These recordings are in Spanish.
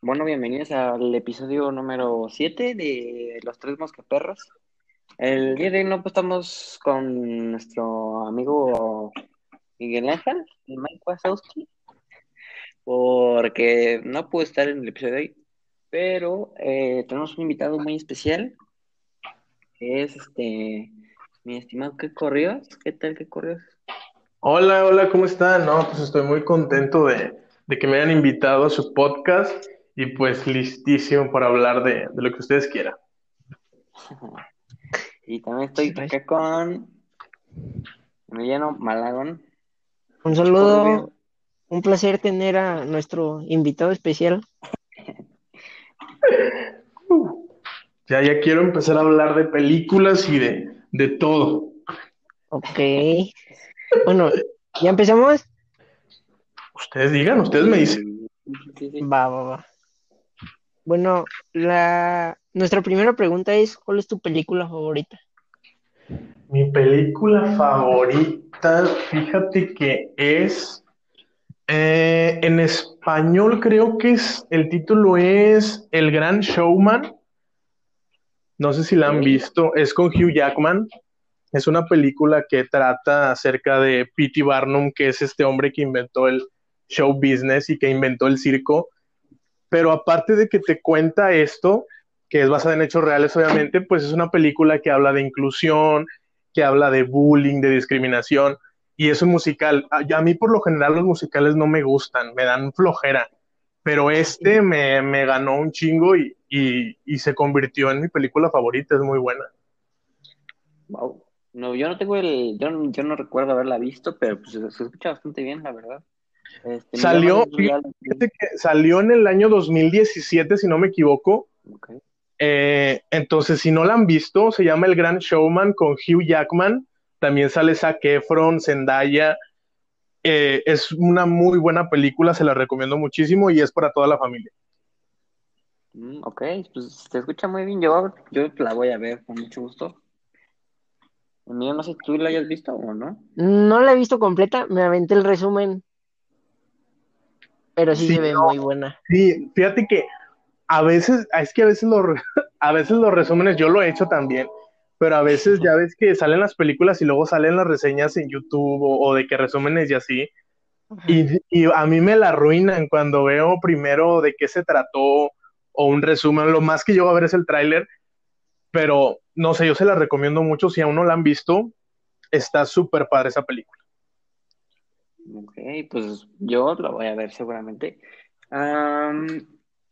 bueno, bienvenidos al episodio número 7 de Los Tres Mosqueperros. El día de hoy no pues, estamos con nuestro amigo Miguel Ángel, Mike Wazowski, porque no pudo estar en el episodio de hoy, pero eh, tenemos un invitado muy especial, que es este, mi estimado, ¿qué corrió? ¿Qué tal, qué corrió? Hola, hola, ¿cómo están? No, pues estoy muy contento de, de que me hayan invitado a su podcast y pues listísimo para hablar de, de lo que ustedes quieran. Y también estoy acá con Emiliano Malagón. Un saludo, un placer tener a nuestro invitado especial. Ya, ya quiero empezar a hablar de películas y de, de todo. Ok. Bueno, ¿ya empezamos? Ustedes digan, ustedes me dicen. Va, va, va. Bueno, la nuestra primera pregunta es, ¿cuál es tu película favorita? Mi película favorita, fíjate que es eh, en español creo que es el título es El Gran Showman. No sé si la han visto, es con Hugh Jackman. Es una película que trata acerca de P.T. Barnum, que es este hombre que inventó el show business y que inventó el circo. Pero aparte de que te cuenta esto, que es basada en hechos reales, obviamente, pues es una película que habla de inclusión, que habla de bullying, de discriminación, y es un musical. A, a mí por lo general los musicales no me gustan, me dan flojera, pero este me, me ganó un chingo y, y, y, se convirtió en mi película favorita, es muy buena. Wow. No, yo no tengo el, yo, no, yo no recuerdo haberla visto, pero pues se escucha bastante bien, la verdad. Este, salió, fíjate que salió en el año 2017, si no me equivoco. Okay. Eh, entonces, si no la han visto, se llama El Gran Showman con Hugh Jackman. También sale Zac Efron, Zendaya. Eh, es una muy buena película, se la recomiendo muchísimo y es para toda la familia. Mm, ok, pues se escucha muy bien. Yo, yo la voy a ver con mucho gusto. Mío, no sé si tú la hayas visto o no. No la he visto completa, me aventé el resumen pero sí, sí, se ve no, muy buena. Sí, fíjate que a veces, es que a veces, lo, a veces los resúmenes, yo lo he hecho también, pero a veces ya ves que salen las películas y luego salen las reseñas en YouTube o, o de que resúmenes y así. Y, y, a mí me la arruinan cuando veo primero de qué se trató o un resumen. Lo más que yo voy a ver es el tráiler, pero no sé, yo se la recomiendo mucho. Si aún no la han visto, está súper padre esa película. Ok, pues yo lo voy a ver seguramente. Um,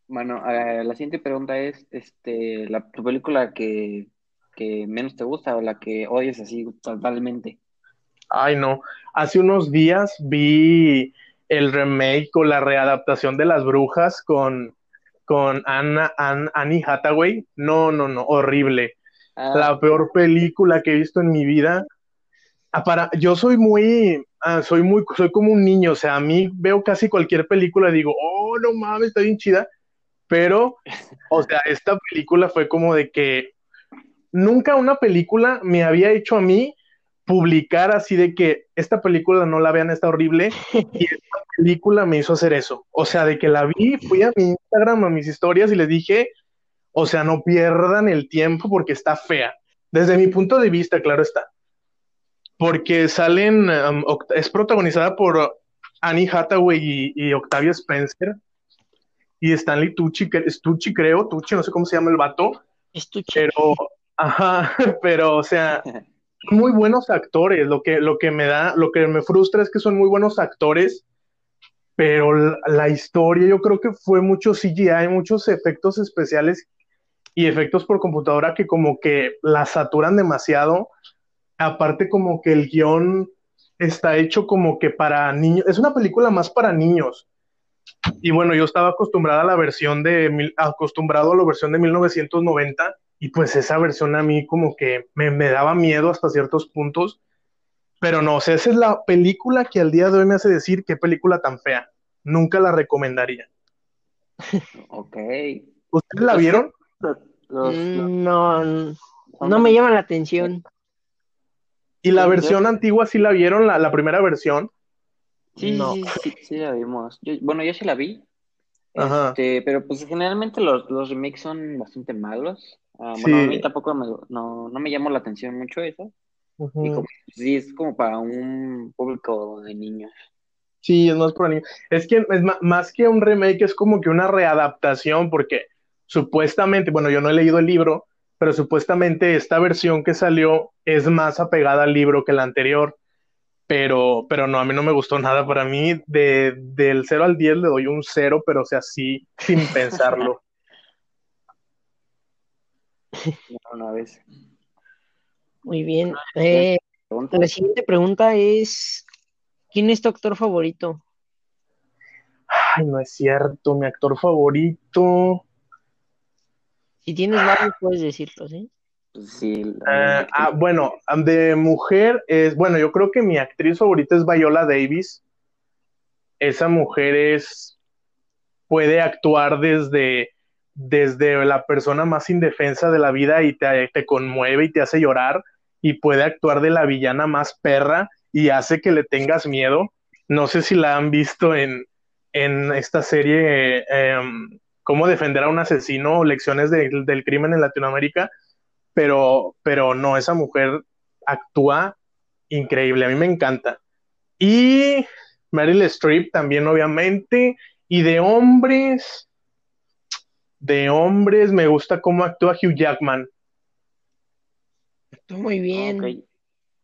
bueno, uh, la siguiente pregunta es, este, la, tu película que, que menos te gusta o la que odias así totalmente. Ay, no. Hace unos días vi el remake o la readaptación de Las Brujas con, con Anna, Ann, Annie Hathaway. No, no, no, horrible. Ah. La peor película que he visto en mi vida. Ah, para, yo soy muy, ah, soy muy, soy como un niño, o sea, a mí veo casi cualquier película y digo, oh, no mames, está bien chida, pero, o sea, esta película fue como de que nunca una película me había hecho a mí publicar así de que esta película no la vean, está horrible, y esta película me hizo hacer eso, o sea, de que la vi, fui a mi Instagram, a mis historias y le dije, o sea, no pierdan el tiempo porque está fea, desde mi punto de vista, claro está porque salen, um, es protagonizada por Annie Hathaway y, y, Octavia Spencer y Stanley Tucci, Tucci creo, Tucci, no sé cómo se llama el vato, es Tucci. pero, ajá, pero, o sea, son muy buenos actores, lo que, lo que me da, lo que me frustra es que son muy buenos actores, pero la, la historia yo creo que fue mucho CGI, muchos efectos especiales y efectos por computadora que como que la saturan demasiado, aparte como que el guion está hecho como que para niños, es una película más para niños. Y bueno, yo estaba acostumbrada a la versión de, acostumbrado a la versión de 1990 y pues esa versión a mí como que me, me daba miedo hasta ciertos puntos. Pero no, o sea, esa es la película que al día de hoy me hace decir qué película tan fea. Nunca la recomendaría. Ok. ¿Ustedes la vieron? Los, los, no, no me llama la atención. ¿Y la versión antigua sí la vieron, la, la primera versión? Sí, no. sí, sí, sí, la vimos. Yo, bueno, yo sí la vi. Ajá. Este, pero pues generalmente los, los remakes son bastante malos. Ah, Sí. Bueno, a mí tampoco me, no, no me llamó la atención mucho eso. Ujú. Y como, sí, es como para un público de niños. Sí, es más para niños. Es que es más que un remake, es como que una readaptación, porque supuestamente, bueno, yo no he leído el libro, pero supuestamente esta versión que salió es más apegada al libro que la anterior. Pero, pero no, a mí no me gustó nada. Para mí, de, del 0 al 10 le doy un 0, pero o sea, sí, sin pensarlo. Una vez. Muy bien. Eh, la siguiente pregunta es, ¿quién es tu actor favorito? Ay, no es cierto, mi actor favorito. Si tienes varios, puedes decirlo, ¿sí? Sí, Eh, la- ah, bueno, de mujer es, bueno, yo creo que mi actriz favorita es Viola Davis. Esa mujer es, puede actuar desde, desde la persona más indefensa de la vida y te, te conmueve y te hace llorar, y puede actuar de la villana más perra y hace que le tengas miedo. No sé si la han visto en, en esta serie, em, Cómo defender a un asesino o lecciones de- del crimen en Latinoamérica pero, pero no, esa mujer actúa increíble, a mí me encanta. Y Meryl Streep también, obviamente, y de hombres, de hombres me gusta cómo actúa Hugh Jackman. Tú muy bien.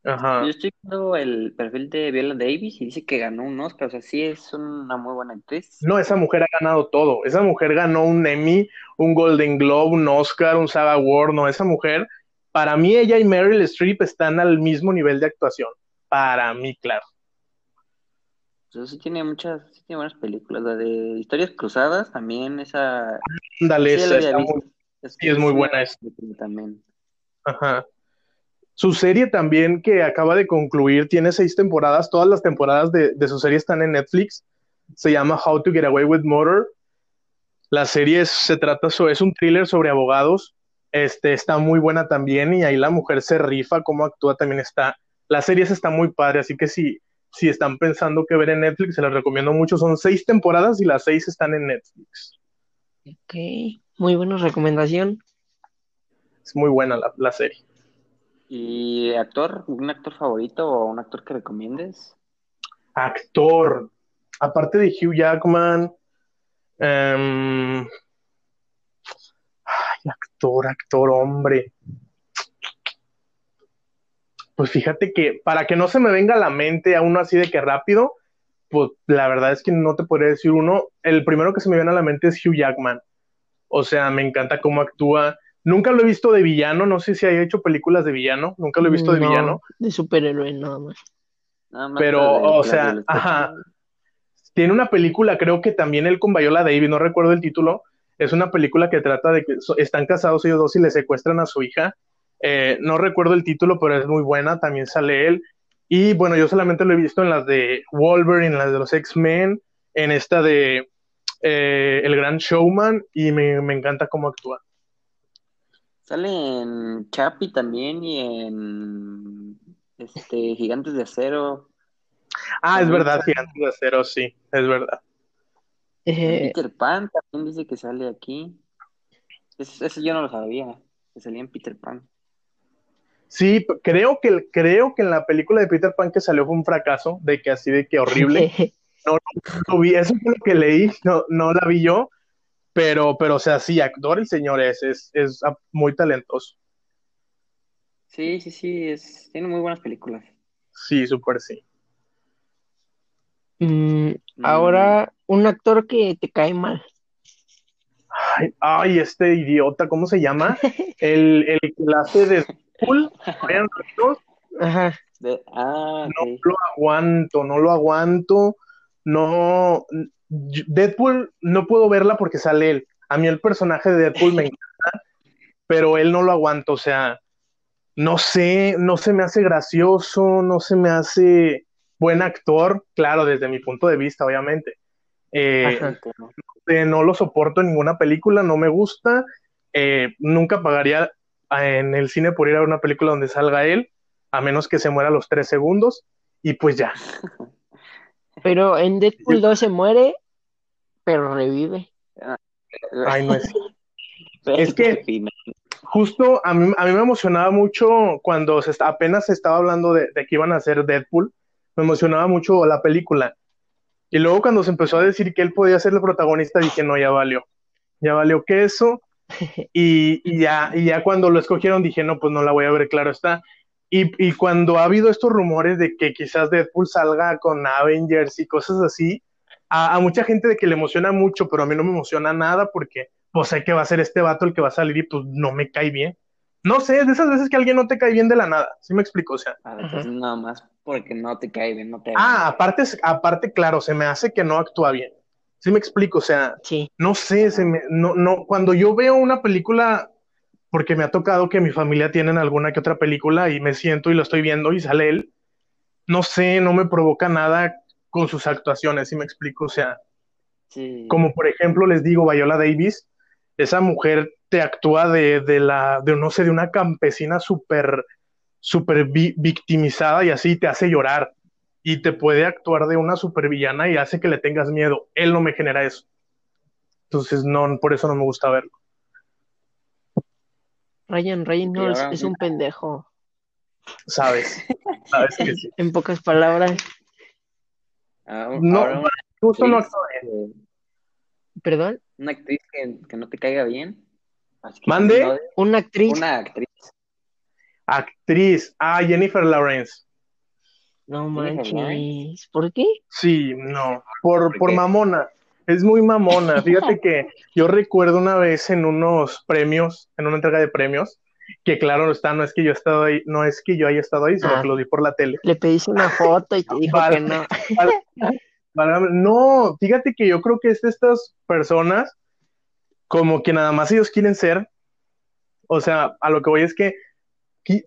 Ajá. Yo estoy viendo el perfil de Viola Davis y dice que ganó un Oscar, o sea, sí es una muy buena actriz. No, esa mujer ha ganado todo. Esa mujer ganó un Emmy, un Golden Globe, un Oscar, un SAG Award. No, esa mujer, para mí ella y Meryl Streep están al mismo nivel de actuación. Para mí, claro. Entonces sí tiene muchas, sí tiene buenas películas, la de Historias Cruzadas también, esa Ándale, sí esa está muy- sí, es muy buena esa. también. Ajá. Su serie también que acaba de concluir tiene seis temporadas, todas las temporadas de, de su serie están en Netflix. Se llama How to Get Away with Murder. La serie es- se trata sobre, es un thriller sobre abogados. Este está muy buena también y ahí la mujer se rifa, cómo actúa también está. La serie está muy padre, así que si, si están pensando que ver en Netflix, se las recomiendo mucho. Son seis temporadas y las seis están en Netflix. Ok, muy buena recomendación. Es muy buena la, la serie. ¿Y actor? ¿Un actor favorito o un actor que recomiendes? Actor. Aparte de Hugh Jackman. em, ay, actor, actor, hombre. Pues fíjate que para que no se me venga a la mente a uno así de que rápido, pues la verdad es que no te podría decir uno. El primero que se me viene a la mente es Hugh Jackman. O sea, me encanta cómo actúa. Nunca lo he visto de villano, no sé si haya hecho películas de villano, nunca lo he visto de No, villano. De superhéroe, nada más. Nada más Pero, de- o sea, ajá. Tiene una película, creo que también él con Viola Davis, no recuerdo el título. Es una película que trata de que están casados ellos dos y le secuestran a su hija. Eh, no recuerdo el título, pero es muy buena. También sale él. Y bueno, yo solamente lo he visto en las de Wolverine, en las de los X-Men, en esta de eh, El Gran Showman, y me, me encanta cómo actúa. Sale en Chapi también y en este Gigantes de Acero. Ah, es verdad, sale- Gigantes de Acero, sí, es verdad. Eh, Peter Pan también dice que sale aquí. Ese, ese yo no lo sabía, que salía en Peter Pan. Sí, creo que, creo que en la película de Peter Pan que salió fue un fracaso, de que así de que horrible. lo vi, eso fue lo que leí, no, no la vi yo, pero, pero, o sea, sí, actor el señor es, es, es muy talentoso. Sí, sí, sí, es, tiene muy buenas películas. Sí, súper sí. mm, ahora, un actor que te cae mal. Ay, ay, este idiota, ¿cómo se llama? El, el que la hace de Deadpool, Ryan Reynolds, Ajá. De- ah, no lo aguanto, no lo aguanto, no, Deadpool no puedo verla porque sale él. A mí el personaje de Deadpool me encanta, pero él no lo aguanto, o sea, no sé, no se me hace gracioso, no se me hace buen actor, claro, desde mi punto de vista, obviamente. Eh, eh, no lo soporto en ninguna película, no me gusta, eh, nunca pagaría eh, en el cine por ir a ver una película donde salga él, a menos que se muera a los tres segundos, y pues ya. Pero en Deadpool 2 se muere, pero revive. Ay, no es. es que justo a mí, a mí me emocionaba mucho cuando se apenas se estaba hablando de, de, que iban a hacer Deadpool, me emocionaba mucho la película. Y luego cuando se empezó a decir que él podía ser el protagonista, dije, no, ya valió. Ya valió que eso. Y, y, ya, y ya cuando lo escogieron dije, no, pues no la voy a ver, claro está. Y, y, cuando ha habido estos rumores de que quizás Deadpool salga con Avengers y cosas así, a, a, mucha gente de que le emociona mucho, pero a mí no me emociona nada porque pues sé que va a ser este vato el que va a salir y pues no me cae bien. No sé, de esas veces que alguien no te cae bien de la nada, ¿sí me explico? O sea. A veces nada más porque no te cae bien, no te Ah, aparte, aparte, claro, se me hace que no actúa bien. ¿Sí me explico? O sea, sí. no sé, se me, no, no, cuando yo veo una película, porque me ha tocado que mi familia tienen alguna que otra película y me siento y lo estoy viendo y sale él, no sé, no me provoca nada con sus actuaciones, ¿sí me explico? O sea, sí. como por ejemplo les digo, Viola Davis, esa mujer te actúa de, de la, de no sé, de una campesina súper, súper vi victimizada y así te hace llorar y te puede actuar de una supervillana y hace que le tengas miedo. Él no me genera eso. Entonces, no, por eso no me gusta verlo. Ryan Reynolds es un pendejo. Sabes, sabes que sí. en pocas palabras. Ah, no, ahora justo no ¿Perdón? Una actriz que, que no te caiga bien. ¿Mande? no- Una actriz. una actriz. Actriz. Ah, Jennifer Lawrence. No manches. ¿Por qué? Sí, no, por, ¿Por mamona. Es muy mamona. Fíjate que yo recuerdo una vez en unos premios, en una entrega de premios, que claro está, no es que yo estado ahí, no es que yo haya estado ahí, sino Ah. que lo vi por la tele. Le pediste una foto y te dijo que no. No, fíjate que yo creo que es de estas personas como que nada más ellos quieren ser. O sea, a lo que voy es que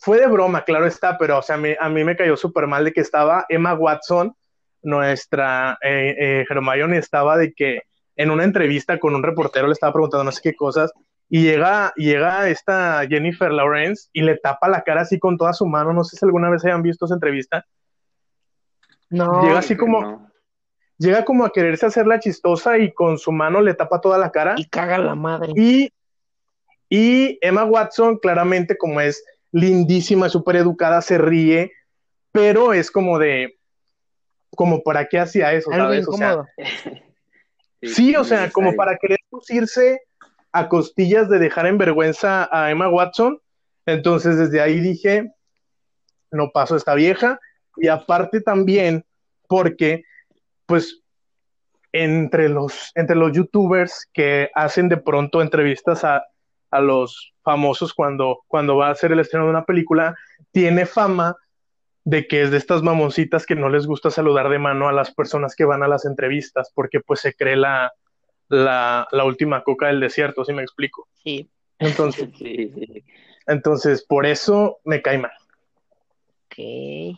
fue de broma, claro está, pero o sea, me- a mí me cayó súper mal de que estaba Emma Watson, nuestra eh, eh, Hermione, estaba de que en una entrevista con un reportero le estaba preguntando no sé qué cosas y llega, llega esta Jennifer Lawrence y le tapa la cara así con toda su mano. No sé si alguna vez hayan visto esa entrevista. No. Llega así como- no. llega como a quererse hacer la chistosa y con su mano le tapa toda la cara. Y caga la madre. Y, y Emma Watson, claramente, como es lindísima, súper educada, se ríe, pero es como de, como para qué hacía eso, Algo ¿sabes? O sea, sí, o sea, como para querer lucirse a costillas de dejar en vergüenza a Emma Watson. Entonces, desde ahí dije, no paso esta vieja. Y aparte también, porque, pues, entre los, entre los youtubers que hacen de pronto entrevistas a, a los famosos cuando, cuando va a hacer el estreno de una película, tiene fama de que es de estas mamoncitas que no les gusta saludar de mano a las personas que van a las entrevistas, porque pues se cree la, la, la última coca del desierto, si me explico. Sí. Entonces, Sí, sí. entonces, por eso me cae mal. Ok.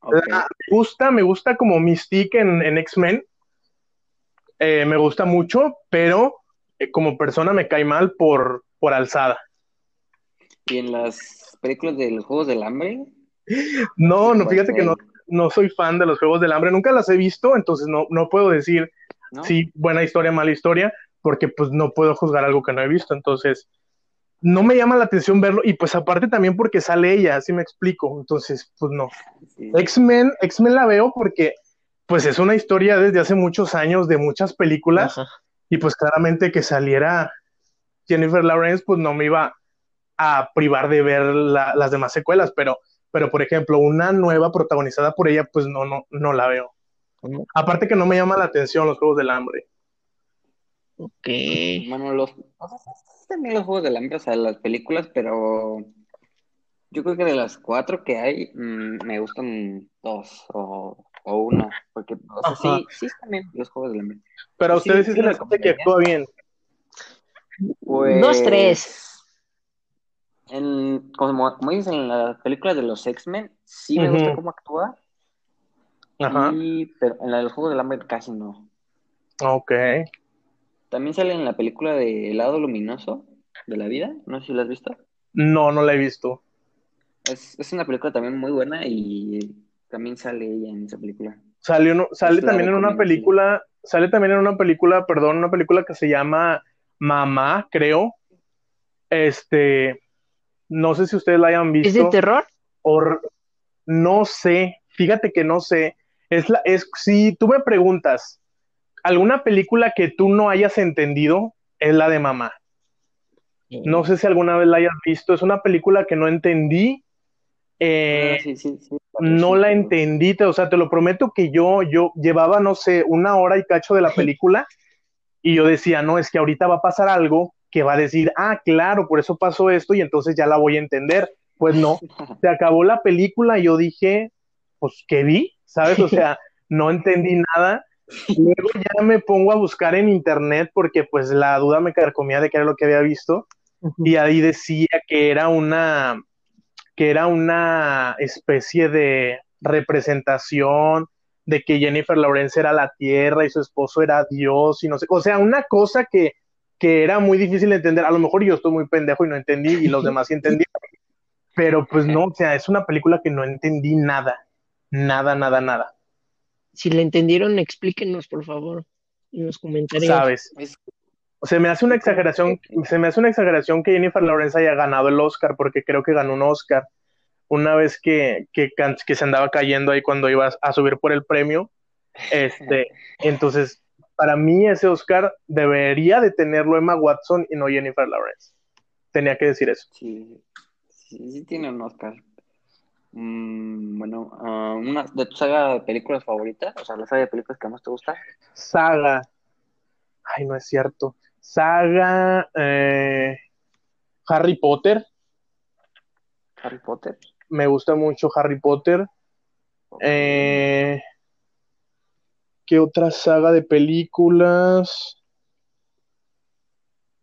Ok. La- me gusta, me gusta como Mystique en, en X-Men. Eh, me gusta mucho, pero eh, como persona me cae mal por, por alzada. Y en las películas de los Juegos del Hambre. No, no, ¿cuál fíjate que no, no soy fan de los Juegos del Hambre, nunca las he visto, entonces no, no puedo decir ¿No? sí, buena historia, mala historia, porque pues no puedo juzgar algo que no he visto, entonces no me llama la atención verlo, y pues aparte también porque sale ella, así me explico, entonces pues no. Sí. X-Men, X-Men la veo porque pues es una historia desde hace muchos años de muchas películas, Ajá. y pues claramente que saliera Jennifer Lawrence, pues no me iba a privar de ver la- las demás secuelas, pero, pero por ejemplo, una nueva protagonizada por ella, pues no, no, no la veo. Aparte que no me llama la atención los Juegos del Hambre. Ok. Bueno, los. o sea, sí, también los Juegos del Hambre, o sea, las películas, pero. Yo creo que de las cuatro que hay, mm, me gustan dos o, o una. Porque, o sea, sí, sí están bien los Juegos del Hambre. Pero a Sí, ustedes sí, sí se la les hace que actúa bien. Pues, Dos, tres. En, como, como dices, en las películas de los X-Men, sí me Ujú. gusta cómo actúa. Ajá. Y, pero en la del Juego del Hambre casi no. Ok. También sale en la película de El lado luminoso de la vida. No sé si la has visto. No, no la he visto. Es, es una película también muy buena y también sale ella en esa película. Salió, no- sale también en una película sale también en una película, perdón, una película que se llama Mamá, creo. Este, no sé si ustedes la hayan visto. ¿Es de terror? O, no sé, fíjate que no sé. Es la, es, si tú me preguntas, ¿alguna película que tú no hayas entendido? Es la de Mamá. No sé si alguna vez la hayas visto. Es una película que no entendí. Eh, Ah, sí, sí, sí. no la entendí, te- o sea, te lo prometo que yo, yo llevaba, no sé, una hora y cacho de la película y yo decía, no, es que ahorita va a pasar algo que va a decir, ah, claro, por eso pasó esto y entonces ya la voy a entender. Pues no, se acabó la película y yo dije, pues, ¿qué vi? ¿Sabes? O sea, no entendí nada. Luego ya me pongo a buscar en internet porque pues la duda me carcomía de qué era lo que había visto y ahí decía que era una que era una especie de representación de que Jennifer Lawrence era la tierra y su esposo era Dios y no sé, o sea, una cosa que, que era muy difícil de entender. A lo mejor yo estoy muy pendejo y no entendí y los demás sí entendieron. Pero pues no, o sea, es una película que no entendí nada, nada, nada, nada, Si la entendieron, explíquenos, por favor, en los comentarios. ¿sabes? Es- O sea, me hace una exageración, se me hace una exageración que Jennifer Lawrence haya ganado el Oscar, porque creo que ganó un Oscar una vez que, que, que se andaba cayendo ahí cuando iba a subir por el premio. Este, entonces, para mí ese Oscar debería de tenerlo Emma Watson y no Jennifer Lawrence. Tenía que decir eso. Sí, sí, sí tiene un Oscar. Mm, bueno, ah, una de tu saga de películas favoritas, o sea, la saga de películas que más te gusta. Saga. Ay, no es cierto. Saga. eh, Harry Potter. Harry Potter. Me gusta mucho Harry Potter. Eh, ¿qué otra saga de películas?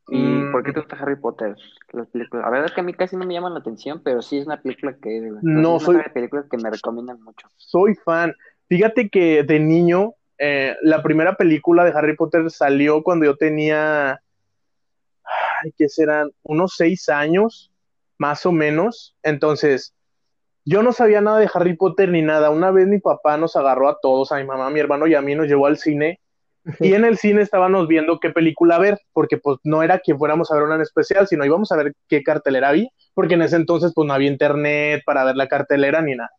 ¿Y Mm. por qué te gusta Harry Potter? Las películas. La verdad es que a mí casi no me llaman la atención, pero sí es una película que. No, es una soy- saga de películas que me recomiendan mucho. Soy fan. Fíjate que de niño, eh, la primera película de Harry Potter salió cuando yo tenía, ay, ¿qué serán? Unos seis años, más o menos. Entonces, yo no sabía nada de Harry Potter ni nada. Una vez mi papá nos agarró a todos, a mi mamá, a mi hermano y a mí, nos llevó al cine. Y en el cine estábamos viendo qué película ver, porque pues no era que fuéramos a ver una en especial, sino íbamos a ver qué cartelera había, porque en ese entonces pues no había internet para ver la cartelera ni nada.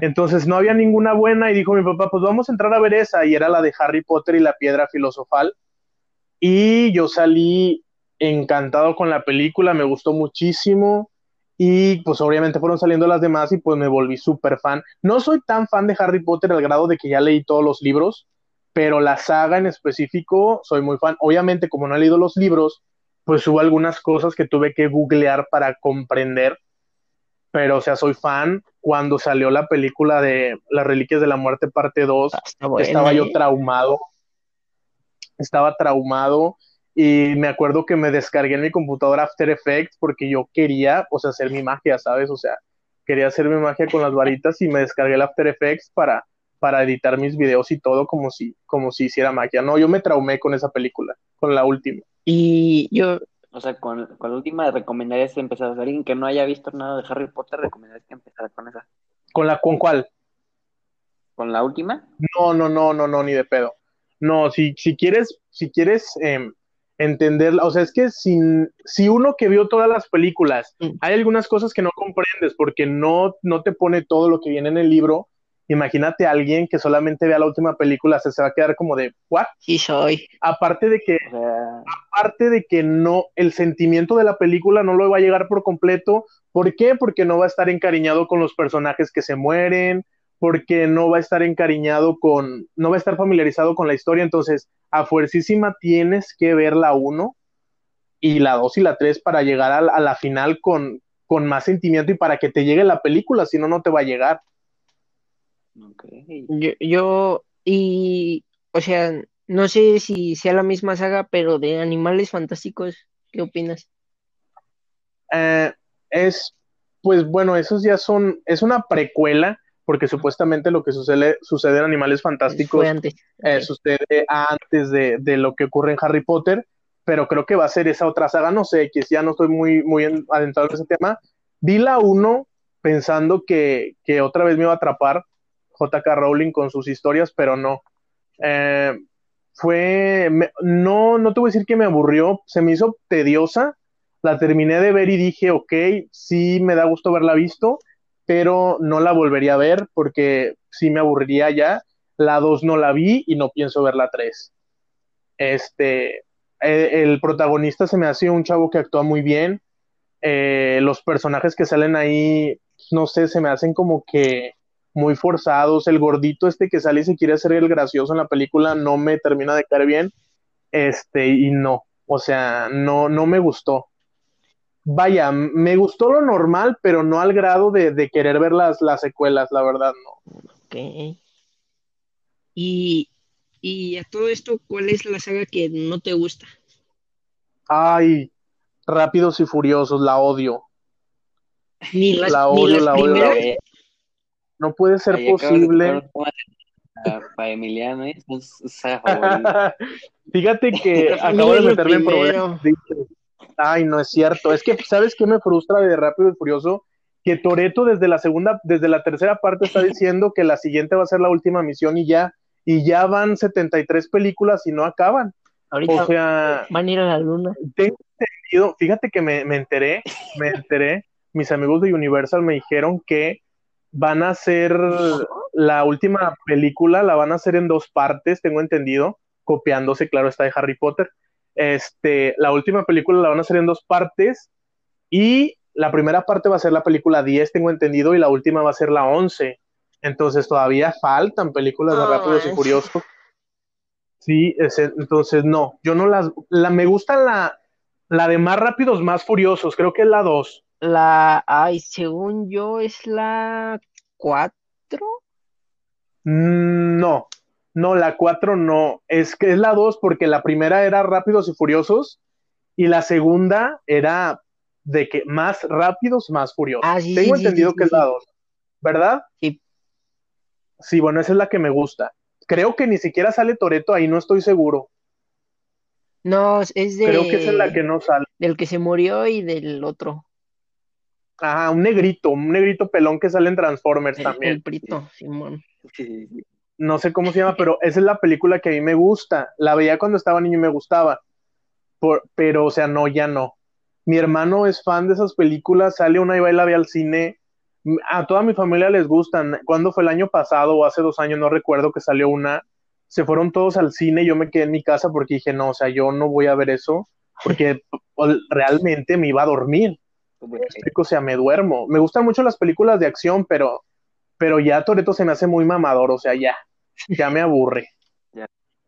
Entonces no había ninguna buena y dijo mi papá, pues vamos a entrar a ver esa, y era la de Harry Potter y la piedra filosofal. Y yo salí encantado con la película, me gustó muchísimo. Y pues obviamente fueron saliendo las demás y pues me volví súper fan. No soy tan fan de Harry Potter al grado de que ya leí todos los libros, pero la saga en específico soy muy fan. Obviamente como no he leído los libros, pues hubo algunas cosas que tuve que googlear para comprender. Pero o sea, soy fan. Cuando salió la película de Las Reliquias de la Muerte parte 2, Ah, estaba yo ¿eh? traumado. Estaba traumado y me acuerdo que me descargué en mi computadora After Effects porque yo quería, o sea, hacer mi magia, ¿sabes? O sea, quería hacer mi magia con las varitas y me descargué el After Effects para, para editar mis videos y todo como si, como si hiciera magia. No, yo me traumé con esa película, con la última. Y yo, O sea, con, con la última recomendarías empezar. A alguien que no haya visto nada de Harry Potter, recomendarías que empezara con esa. ¿Con la con cuál? ¿Con la última? No, no, no, no, no, ni de pedo. No, si, si quieres, si quieres em, entenderla, o sea, es que sin, si uno que vio todas las películas, Mm. hay algunas cosas que no comprendes porque no, no te pone todo lo que viene en el libro. Imagínate a alguien que solamente vea la última película, se, se va a quedar como de, ¿what? sí soy. Aparte de que, aparte de que no, el sentimiento de la película no lo va a llegar por completo. ¿Por qué? Porque no va a estar encariñado con los personajes que se mueren, porque no va a estar encariñado con, no va a estar familiarizado con la historia. Entonces, a fuercísima tienes que ver la 1 y la 2 y la 3 para llegar a, la- a la final con, con más sentimiento y para que te llegue la película, si no, no te va a llegar. ok. Yo, yo, y, o sea, no sé si sea la misma saga, pero de Animales Fantásticos, ¿qué opinas? Eh, es, pues bueno, esos ya son, es una precuela, porque supuestamente lo que sucede, sucede en Animales Fantásticos antes. eh, sucede antes de, de lo que ocurre en Harry Potter, pero creo que va a ser esa otra saga, no sé, que ya no estoy muy, muy en- adentrado en ese tema. Vi la 1 pensando que, que otra vez me iba a atrapar JK Rowling con sus historias, pero no. Eh, fue, no, no te voy a decir que me aburrió, se me hizo tediosa, la terminé de ver y dije, ok, sí me da gusto haberla visto, pero no la volvería a ver porque sí me aburriría ya. La 2 no la vi y no pienso ver la 3. Este, eh, el protagonista se me hace un chavo que actúa muy bien. Eh, los personajes que salen ahí, no sé, se me hacen como que muy forzados. El gordito este que sale y se quiere hacer el gracioso en la película no me termina de caer bien. Este, y no, o sea, no, no me gustó. Vaya, me gustó lo normal, pero no al grado de, querer ver las, las secuelas, la verdad, no. Ok. Y, y a todo esto, ¿cuál es la saga que no te gusta? Ay, Rápidos y Furiosos, la odio. Ni las, la odio, la odio, No puede ser posible. Para Emiliano es Fíjate que acabo de meterme en problemas. Ay, no es cierto. Es que, ¿sabes qué me frustra de Rápido y Furioso? Que Toreto desde la segunda, desde la tercera parte está diciendo que la siguiente va a ser la última misión y ya, y ya van 73 películas y no acaban. Ahorita o sea, van a ir a la luna. Tengo entendido, fíjate que me, me enteré, me enteré, mis amigos de Universal me dijeron que van a hacer la última película, la van a hacer en dos partes, tengo entendido, copiándose, claro, está de Harry Potter. Este, la última película la van a hacer en dos partes y la primera parte va a ser la película 10, tengo entendido, y la última va a ser la 11. Entonces todavía faltan películas de Rápidos y Furiosos. Sí, entonces no, yo no las, la, me gusta la, la de más rápidos, más furiosos, creo que es la 2. La, ay, según yo es la 4. Mm, no, no, la 4 no, es que es la 2 porque la primera era Rápidos y Furiosos y la segunda era de que más rápidos, más furiosos. Ah, Tengo entendido que es la 2, ¿verdad? Sí. Sí, bueno, esa es la que me gusta. Creo que ni siquiera sale Toreto ahí, no estoy seguro. No, es de. Creo que esa es la que no sale. Del que se murió y del otro. Ajá, un negrito, un negrito pelón que sale en Transformers también. El prito, Simón. Sí, sí no sé cómo se llama, pero esa es la película que a mí me gusta. La veía cuando estaba niño y me gustaba. pero, o sea, no, ya no. Mi hermano es fan de esas películas, sale una y va y la ve al cine. A toda mi familia les gustan. ¿Cuándo fue el año pasado o hace dos años? No recuerdo que salió una. Se fueron todos al cine y yo me quedé en mi casa porque dije, no, o sea, yo no voy a ver eso porque realmente me iba a dormir. O sea, me duermo. Me gustan mucho las películas de acción, pero pero ya Toreto se me hace muy mamador, o sea, ya, ya me aburre.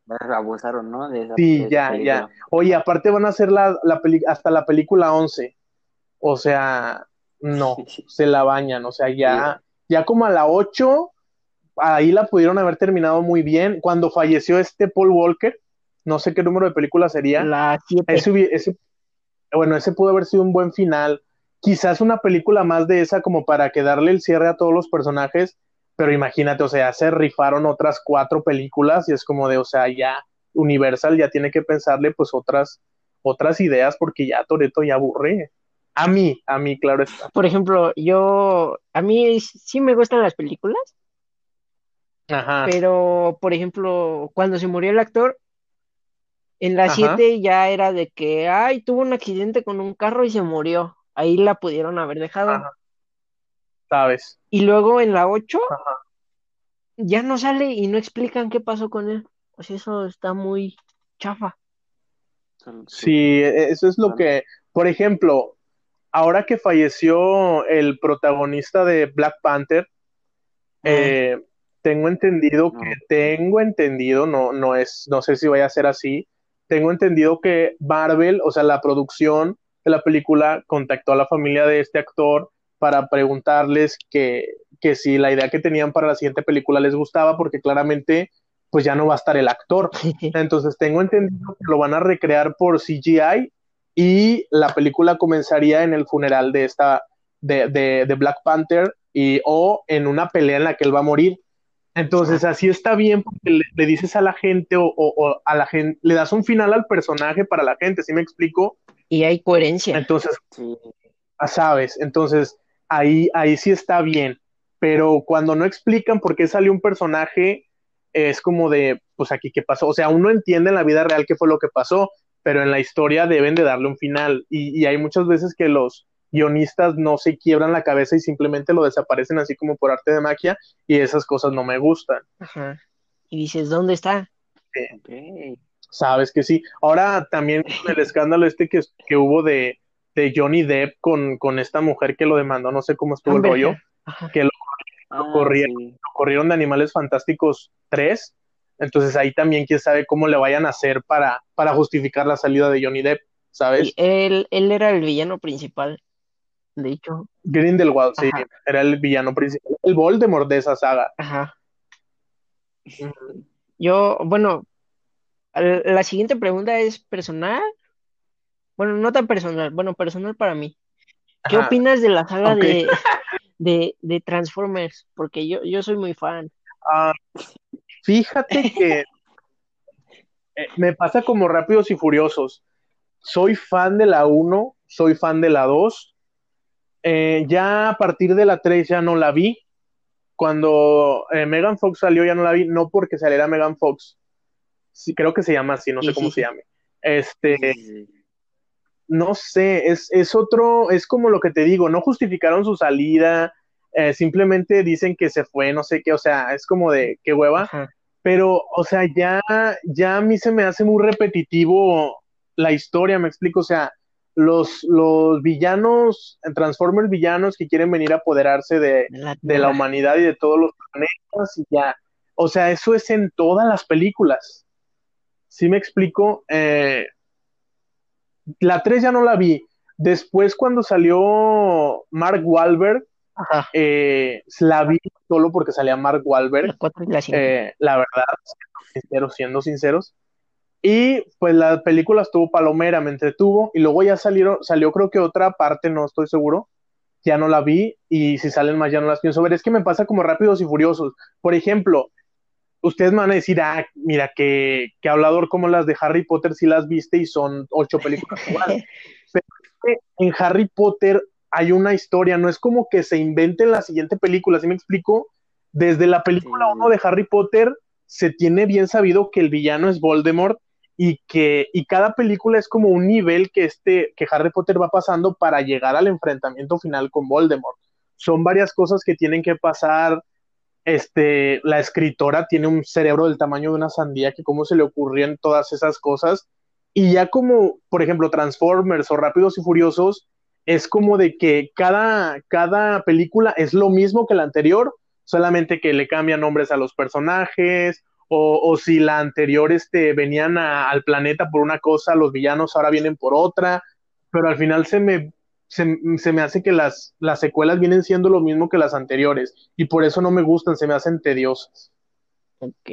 Ya, abusaron, ¿no? sí, ya, ya. Oye, aparte van a hacer la, la hasta la película 11. O sea, no, se la bañan, o sea, ya, ya como a la 8, ahí la pudieron haber terminado muy bien. Cuando falleció este Paul Walker, no sé qué número de película sería. La 7. bueno, ese pudo haber sido un buen final quizás una película más de esa como para que darle el cierre a todos los personajes, pero imagínate, o sea, se rifaron otras cuatro películas y es como de, o sea, ya Universal ya tiene que pensarle pues otras, otras ideas porque ya Toreto ya aburre. A mí, a mí, claro está. Por ejemplo, yo, a mí sí me gustan las películas. Ajá. Pero, por ejemplo, cuando se murió el actor, en la 7 ya era de que, ay, tuvo un accidente con un carro y se murió ahí la pudieron haber dejado. Sabes. Y luego en la 8 ya no sale y no explican qué pasó con él. Pues eso está muy chafa. Sí, eso es lo que, por ejemplo, ahora que falleció el protagonista de Black Panther, eh, tengo entendido que, tengo entendido, no, no es, no sé si vaya a ser así, tengo entendido que Marvel, o sea, la producción la película contactó a la familia de este actor para preguntarles que, que si la idea que tenían para la siguiente película les gustaba, porque claramente pues ya no va a estar el actor. Entonces tengo entendido que lo van a recrear por CGI y la película comenzaría en el funeral de esta, de, de, Black Panther y, o en una pelea en la que él va a morir. Entonces así está bien porque le, dices a la gente o, o, a la gente, le das un final al personaje para la gente, ¿sí me explico? Y hay coherencia. Entonces, ah, sabes, entonces ahí, ahí sí está bien, pero cuando no explican por qué salió un personaje, es como de, pues aquí qué pasó. O sea, uno entiende en la vida real qué fue lo que pasó, pero en la historia deben de darle un final. Y, y hay muchas veces que los guionistas no se quiebran la cabeza y simplemente lo desaparecen así como por arte de magia y esas cosas no me gustan. Ajá. Y dices, ¿dónde está? Ok. Sabes que sí. Ahora también con el escándalo este que, que hubo de, de Johnny Depp con, con esta mujer que lo demandó, no sé cómo estuvo el rollo, que lo Ah, corrieron. sí. corrieron de Animales Fantásticos 3. Entonces ahí también quién sabe cómo le vayan a hacer para, para justificar la salida de Johnny Depp, ¿sabes? Y él, él era el villano principal, de hecho. Grindelwald, sí, Ajá. era el villano principal, el Voldemort de esa saga. Ajá. Yo, bueno, la siguiente pregunta es personal. Bueno, no tan personal, bueno, personal para mí. ¿Qué Ajá. opinas de la saga de, de Transformers? Porque yo, yo soy muy fan. Ah, fíjate que eh, me pasa como Rápidos y Furiosos. Soy fan de la 1, soy fan de la 2. Eh, ya a partir de la 3 ya no la vi. Cuando eh, Megan Fox salió ya no la vi, no porque saliera Megan Fox. Sí, creo que se llama así, no sé cómo se llame. Este, no sé, es, es otro, es como lo que te digo, no justificaron su salida, eh, simplemente dicen que se fue, no sé qué, o sea, es como de qué hueva. Ajá. Pero, o sea, ya, ya a mí se me hace muy repetitivo la historia, me explico, o sea, los, los villanos, Transformers villanos que quieren venir a apoderarse de, la de la humanidad y de todos los planetas y ya, o sea, eso es en todas las películas. ¿Sí me explico? Eh, la 3 ya no la vi. Después, cuando salió Mark Wahlberg, eh, la vi solo porque salía Mark Wahlberg. La 4 y la 5. Eh, la verdad, siendo sinceros, siendo sinceros. Y pues la película estuvo palomera, me entretuvo, y luego ya salieron, salió creo que otra parte, no estoy seguro, ya no la vi, y si salen más ya no las pienso ver. Es que me pasa como rápidos y furiosos. Por ejemplo, ustedes me van a decir, ah, mira, que, que hablador como las de Harry Potter si las viste y son ocho películas. Pero en Harry Potter hay una historia, no es como que se inventen la siguiente película, ¿sí me explico? Desde la película Sí. 1 de Harry Potter se tiene bien sabido que el villano es Voldemort y que y cada película es como un nivel que este que Harry Potter va pasando para llegar al enfrentamiento final con Voldemort. Son varias cosas que tienen que pasar. Este, la escritora tiene un cerebro del tamaño de una sandía que cómo se le ocurrían todas esas cosas. Y ya como, por ejemplo, Transformers o Rápidos y Furiosos es como de que cada cada película es lo mismo que la anterior, solamente que le cambian nombres a los personajes, o, o si la anterior este, venían al planeta por una cosa, los villanos ahora vienen por otra, pero al final se me, se, se me hace que las, las secuelas vienen siendo lo mismo que las anteriores, y por eso no me gustan, se me hacen tediosas. Ok.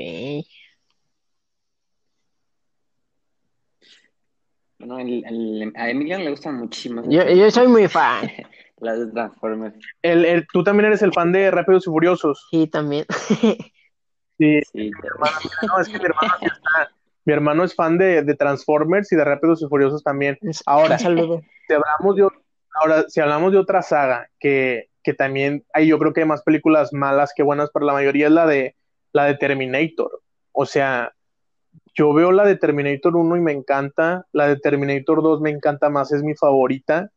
Bueno, el, el- a Emiliano le gustan muchísimo Yo, yo soy muy fan. Las de Transformers. El, el- tú también eres el fan de Rápidos y Furiosos. Sí, también. Sí, Sí, no, es que mi hermano, sí está- mi hermano es fan de, de Transformers y de Rápidos y Furiosos también. Ahora, si hablamos de, ahora, si hablamos de otra saga que, que también hay, yo creo que hay más películas malas que buenas, pero la mayoría es la de la de Terminator. O sea, yo veo la de Terminator 1 y me encanta, la de Terminator 2 me encanta más, es mi favorita.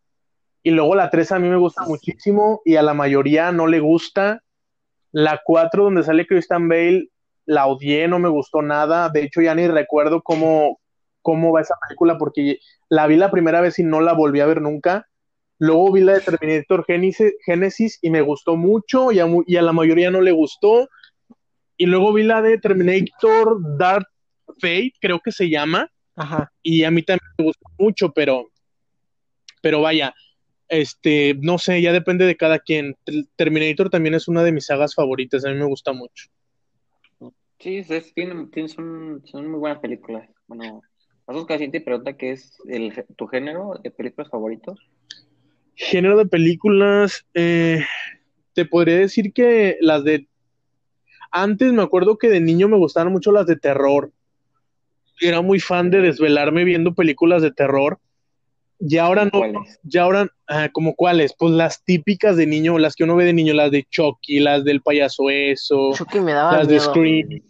Y luego la 3 a mí me gusta muchísimo y a la mayoría no le gusta. La 4 donde sale Christian Bale la odié, no me gustó nada. De hecho, ya ni recuerdo cómo, cómo va esa película porque la vi la primera vez y no la volví a ver nunca. Luego vi la de Terminator Genesis, Genesis y me gustó mucho y a, mu- y a la mayoría no le gustó. Y luego vi la de Terminator Dark Fate, creo que se llama, Ajá. y a mí también me gustó mucho, pero, pero vaya, este, no sé, ya depende de cada quien. Ter- Terminator también es una de mis sagas favoritas, a mí me gusta mucho. sí, es, es- tienen- tienen- son, son muy buenas películas. Bueno, pasamos con la siguiente pregunta, que es el, tu género de películas favoritos. Género de películas, eh, te podría decir que las de... Antes me acuerdo que de niño me gustaban mucho las de terror. Era muy fan de desvelarme viendo películas de terror. Y ahora no, ¿Cuáles? ya ahora, ah, ¿como cuáles? Pues las típicas de niño, las que uno ve de niño, las de Chucky, las del payaso eso, Chucky me daba las de. Scream.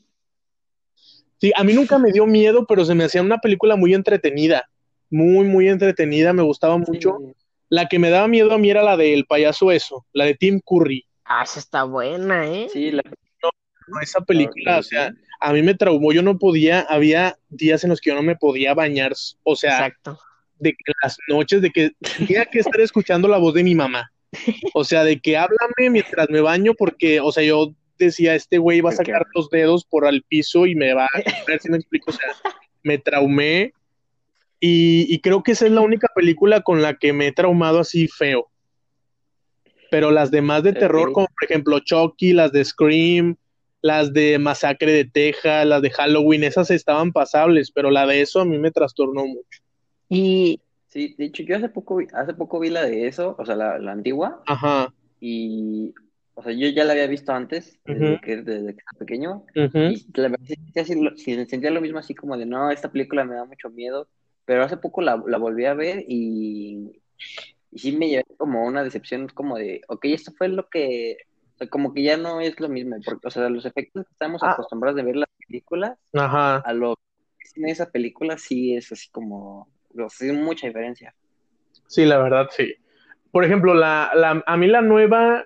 Sí, a mí nunca me dio miedo, pero se me hacía una película muy entretenida. Muy, muy entretenida, me gustaba mucho. La que me daba miedo a mí era la del payaso eso, la de Tim Curry. Ah, esa está buena, ¿eh? Sí, la... no, esa película, o sea, a mí me traumó, yo no podía, había días en los que yo no me podía bañar, o sea, Exacto. de que las noches, de que tenía que estar escuchando la voz de mi mamá. O sea, de que háblame mientras me baño, porque, o sea, yo decía, este güey va a sacar los dedos por al piso y me va a ver si me explico, o sea, me traumé y, y, creo que esa es la única película con la que me he traumado así feo. Pero las demás de terror, como por ejemplo Chucky, las de Scream, las de Masacre de Texas, las de Halloween, esas estaban pasables, pero la de eso a mí me trastornó mucho. Y sí, de hecho yo hace poco vi, hace poco vi la de eso, o sea, la, la antigua. Ajá. Y o sea, yo ya la había visto antes, desde, uh -huh. que, desde que era pequeño, uh -huh. y la verdad sentía, sentía lo mismo así como de, no, esta película me da mucho miedo, pero hace poco la, la volví a ver y, y, sí me llevé como una decepción como de, ok, esto fue lo que, o sea, como que ya no es lo mismo, porque, o sea, los efectos que estamos ah. acostumbrados de ver las películas, Ajá. a lo que en esa película sí es así como, o sea, mucha diferencia. Sí, la verdad, sí. Por ejemplo, la, la, a mí la nueva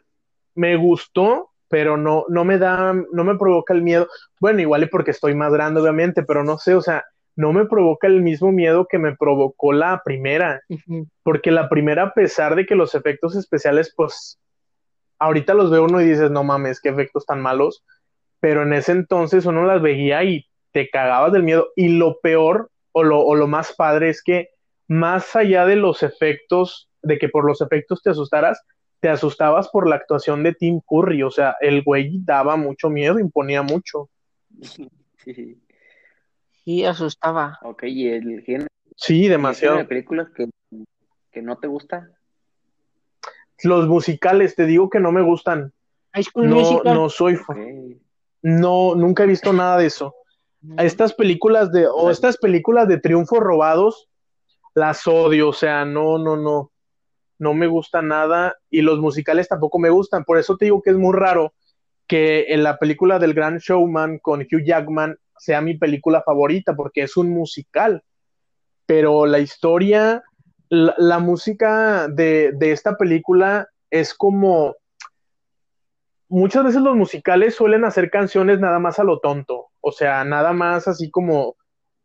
me gustó, pero no, no me da, no me provoca el miedo. Bueno, igual y porque estoy más grande, obviamente, pero no sé, o sea, no me provoca el mismo miedo que me provocó la primera. Uh -huh. Porque la primera, a pesar de que los efectos especiales, pues, ahorita los ve uno y dices, no mames, qué efectos tan malos. Pero en ese entonces uno las veía y te cagabas del miedo. Y lo peor, o lo, o lo más padre, es que más allá de los efectos, de que por los efectos te asustaras, te asustabas por la actuación de Tim Curry, o sea, el güey daba mucho miedo, imponía mucho. Sí, sí asustaba. Ok, ¿y el género? Sí, demasiado. de películas que, que no te gusta? Los musicales, te digo que no me gustan. No, no soy fan. Okay. No, nunca he visto nada de eso. Mm. Estas películas de, o estas películas de triunfos robados, las odio, o sea, no, no, no no me gusta nada y los musicales tampoco me gustan. Por eso te digo que es muy raro que en la película del Gran Showman con Hugh Jackman sea mi película favorita porque es un musical. Pero la historia, la, la música de, de esta película es como... Muchas veces los musicales suelen hacer canciones nada más a lo tonto. O sea, nada más así como,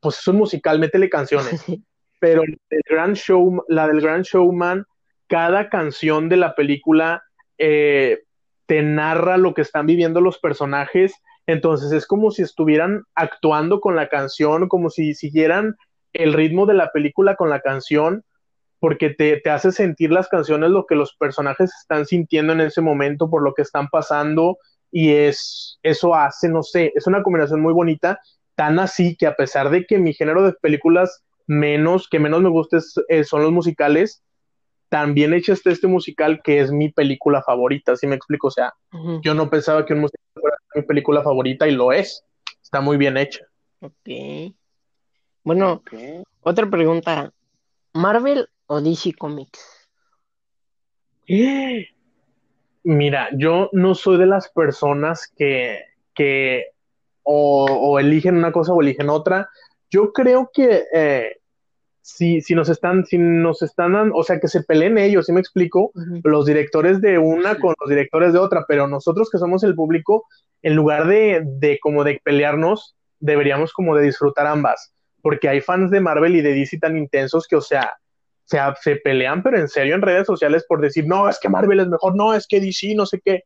pues es un musical, métele canciones. Pero el Grand Show, la del Grand Showman cada canción de la película eh, te narra lo que están viviendo los personajes, entonces es como si estuvieran actuando con la canción, como si siguieran el ritmo de la película con la canción, porque te, te hace sentir las canciones lo que los personajes están sintiendo en ese momento, por lo que están pasando, y es, eso hace, no sé, es una combinación muy bonita, tan así que a pesar de que mi género de películas menos, que menos me gusta es, eh, son los musicales, también hecho está este musical que es mi película favorita, ¿sí me explico? O sea, uh -huh. yo no pensaba que un musical fuera mi película favorita y lo es. Está muy bien hecha. Ok. Bueno, okay. otra pregunta. ¿Marvel o DC Comics? Mira, yo no soy de las personas que, que o, o eligen una cosa o eligen otra. Yo creo que eh, si, si nos están, si nos están, o sea, que se peleen ellos, ¿sí me explico? Uh -huh. Los directores de una con los directores de otra, pero nosotros que somos el público, en lugar de, de como de pelearnos, deberíamos como de disfrutar ambas, porque hay fans de Marvel y de DC tan intensos que, o sea, se, se pelean, pero en serio en redes sociales por decir, no, es que Marvel es mejor, no, es que DC, no sé qué.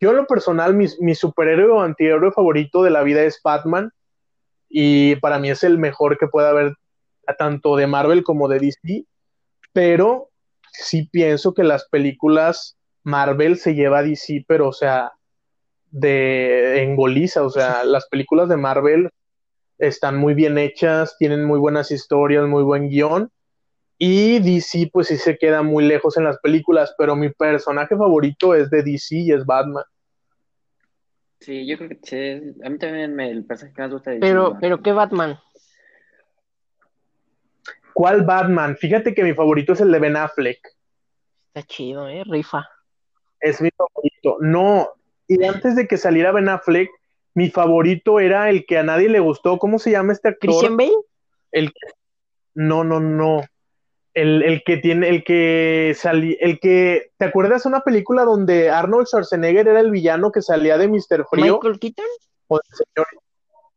Yo en lo personal, mi, mi superhéroe o antihéroe favorito de la vida es Batman, y para mí es el mejor que pueda haber tanto de Marvel como de DC, pero sí pienso que las películas Marvel se lleva a DC, pero o sea, de engoliza, o sea, las películas de Marvel están muy bien hechas, tienen muy buenas historias, muy buen guion, y DC pues sí se queda muy lejos en las películas, pero mi personaje favorito es de DC y es Batman. Sí, yo creo que sí, a mí también me, el personaje que más gusta de DC. Pero, pero ¿qué Batman? ¿Cuál Batman? Fíjate que mi favorito es el de Ben Affleck. Está chido, ¿eh? Rifa. Es mi favorito. No, y antes de que saliera Ben Affleck, mi favorito era el que a nadie le gustó. ¿Cómo se llama este actor? Christian Bale. El no, no, no. El, el que tiene, el que salía, el que, ¿te acuerdas de una película donde Arnold Schwarzenegger era el villano que salía de Mr. Frío? Michael Keaton. O el señor-